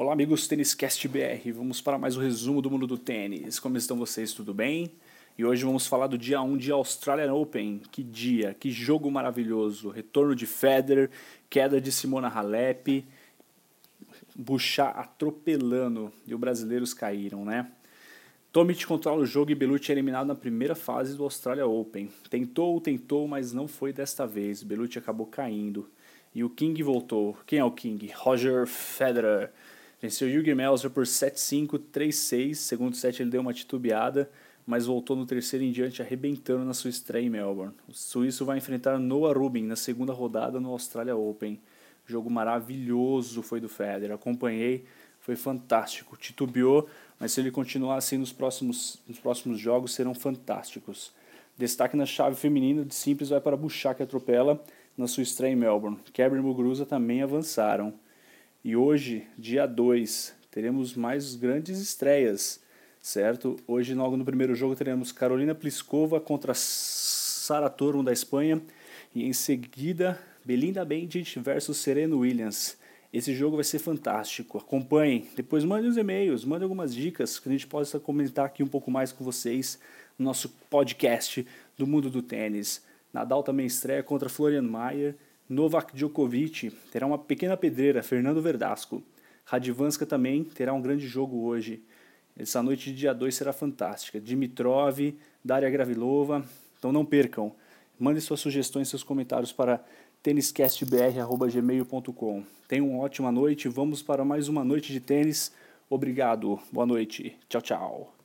Olá, amigos Tênis Cast BR. Vamos para mais um resumo do mundo do tênis. Como estão vocês? Tudo bem? E hoje vamos falar do dia 1 de Australian Open. Que dia, que jogo maravilhoso. Retorno de Federer, queda de Simona Halep, Buchar atropelando e os brasileiros caíram, né? Tomic controla o jogo e Belucci é eliminado na primeira fase do Australia Open. Tentou, tentou, mas não foi desta vez. Belucci acabou caindo. E o King voltou. Quem é o King? Roger Federer. Venceu Jürgen Melzer por 7-5, 3-6. Segundo set ele deu uma titubeada, mas voltou no terceiro em diante, arrebentando na sua estreia em Melbourne. O suíço vai enfrentar Noah Rubin na segunda rodada no Australia Open. Jogo maravilhoso foi do Federer. Acompanhei, foi fantástico. Titubeou, mas se ele continuar assim nos próximos, nos próximos jogos, serão fantásticos. Destaque na chave feminina de simples vai para Bouchard, que atropela na sua estreia em Melbourne. Kevin e Muguruza também avançaram. E hoje, dia 2, teremos mais grandes estreias, certo? Hoje, logo no primeiro jogo, teremos Carolina Pliskova contra Sara Tormo da Espanha e em seguida Belinda Bencic versus Serena Williams. Esse jogo vai ser fantástico. Acompanhem. Depois mandem os e-mails, mandem algumas dicas que a gente possa comentar aqui um pouco mais com vocês no nosso podcast do mundo do tênis. Nadal também estreia contra Florian Mayer Novak Djokovic terá uma pequena pedreira, Fernando Verdasco. Radvanska também terá um grande jogo hoje. Essa noite de dia 2 será fantástica. Dimitrov, Daria Gravilova. Então não percam. Mande suas sugestões, seus comentários para têniscastbr.gmail.com. Tenham uma ótima noite. Vamos para mais uma noite de tênis. Obrigado. Boa noite. Tchau, tchau.